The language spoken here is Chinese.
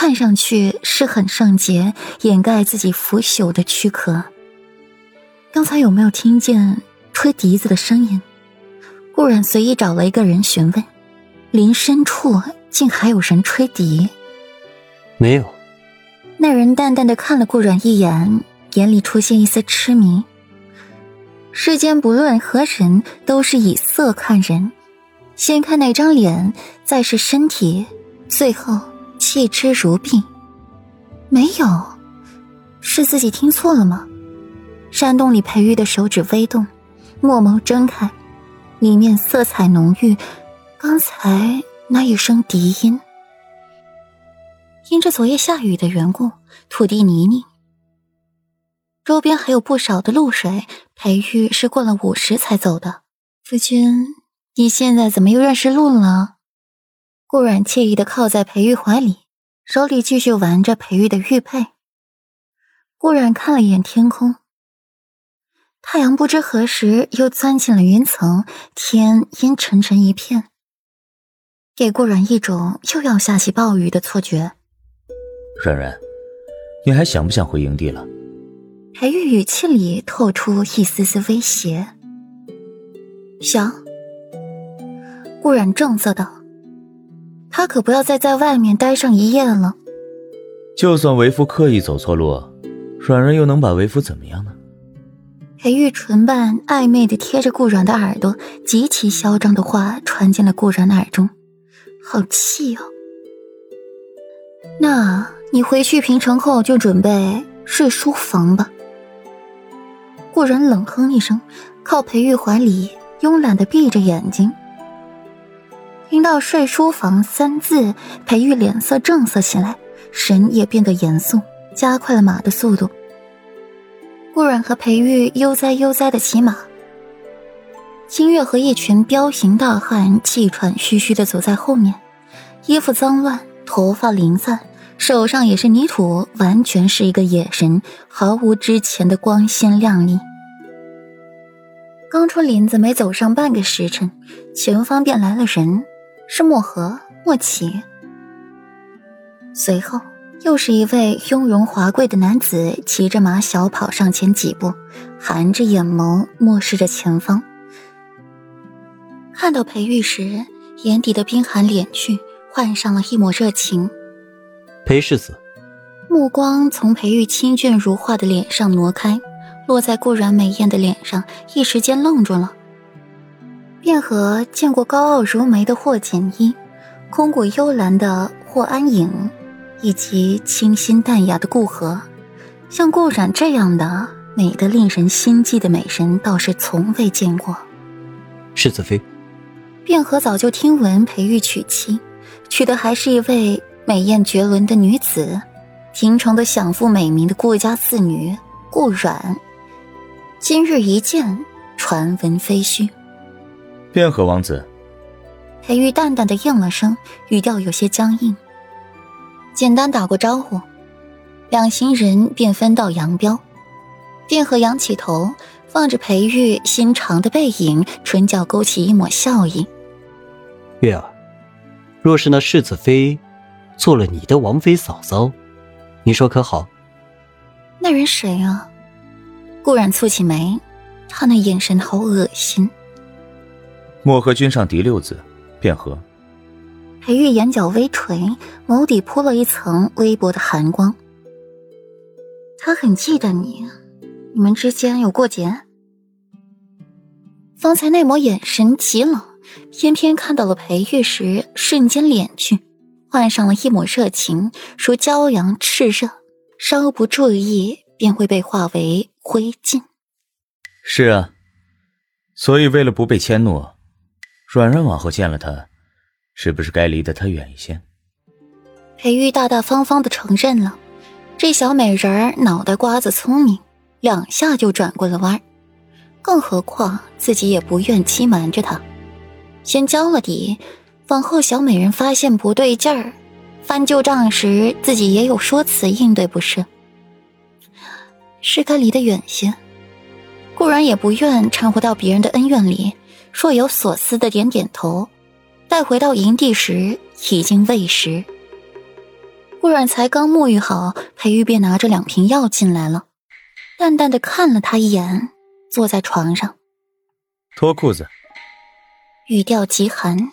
看上去是很圣洁，掩盖自己腐朽的躯壳。刚才有没有听见吹笛子的声音？顾然随意找了一个人询问，林深处竟还有人吹笛。没有。那人淡淡的看了顾然一眼，眼里出现一丝痴迷。世间不论何人，都是以色看人，先看那张脸，再是身体，最后弃之如敝。没有，是自己听错了吗？山洞里，裴玉的手指微动，墨眸睁开，里面色彩浓郁。刚才那一声笛音。因着昨夜下雨的缘故，土地泥泞，周边还有不少的露水。裴玉是过了午时才走的。夫君，你现在怎么又认识路了？顾阮惬意的靠在裴玉怀里，手里继续玩着裴玉的玉佩。顾阮看了一眼天空，太阳不知何时又钻进了云层，天阴沉沉一片，给顾阮一种又要下起暴雨的错觉。软软，你还想不想回营地了？裴玉语气里透出一丝丝威胁。想。顾然正色道：“他可不要再在外面待上一夜了。”就算为夫刻意走错路，软软又能把为夫怎么样呢？裴玉唇瓣暧昧的贴着顾软的耳朵，极其嚣张的话传进了顾然的耳中，好气哦。那。你回去平城后就准备睡书房吧。顾然冷哼一声，靠裴玉怀里，慵懒的闭着眼睛。听到“睡书房”三字，裴玉脸色正色起来，神也变得严肃，加快了马的速度。顾然和裴玉悠哉悠哉的骑马，清月和一群彪形大汉气喘吁吁的走在后面，衣服脏乱，头发零散。手上也是泥土，完全是一个野人，毫无之前的光鲜亮丽。刚出林子，没走上半个时辰，前方便来了人，是墨河墨启。随后又是一位雍容华贵的男子，骑着马小跑上前几步，含着眼眸，漠视着前方。看到裴玉时，眼底的冰寒敛去，换上了一抹热情。裴世子，目光从裴玉清俊如画的脸上挪开，落在顾然美艳的脸上，一时间愣住了。卞和见过高傲如眉的霍简一，空谷幽兰的霍安影，以及清新淡雅的顾河，像顾染这样的美得令人心悸的美人，倒是从未见过。世子妃，卞和早就听闻裴玉娶妻，娶的还是一位。美艳绝伦的女子，平城的享负美名的顾家四女顾阮，今日一见，传闻非虚。卞和王子，裴玉淡淡的应了声，语调有些僵硬。简单打过招呼，两行人便分道扬镳。卞和仰起头，望着裴玉心长的背影，唇角勾起一抹笑意。月儿，若是那世子妃。做了你的王妃嫂嫂，你说可好？那人谁啊？顾然蹙起眉，他那眼神好恶心。漠河君上第六子，卞和。裴玉眼角微垂，眸底铺了一层微薄的寒光。他很记得你，你们之间有过节。方才那抹眼神极冷，偏偏看到了裴玉时，瞬间敛去。换上了一抹热情，如骄阳炽热，稍不注意便会被化为灰烬。是啊，所以为了不被迁怒，软软往后见了他，是不是该离得他远一些？裴玉大大方方的承认了，这小美人儿脑袋瓜子聪明，两下就转过了弯更何况自己也不愿欺瞒着他，先交了底。往后，小美人发现不对劲儿，翻旧账时，自己也有说辞应对，不是？是该离得远些。固然也不愿掺和到别人的恩怨里，若有所思的点点头。待回到营地时，已经未时。顾阮才刚沐浴好，裴玉便拿着两瓶药进来了，淡淡的看了他一眼，坐在床上，脱裤子。语调极寒。